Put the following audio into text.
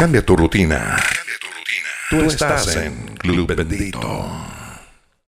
Cambia tu rutina. Tú estás en Club Bendito.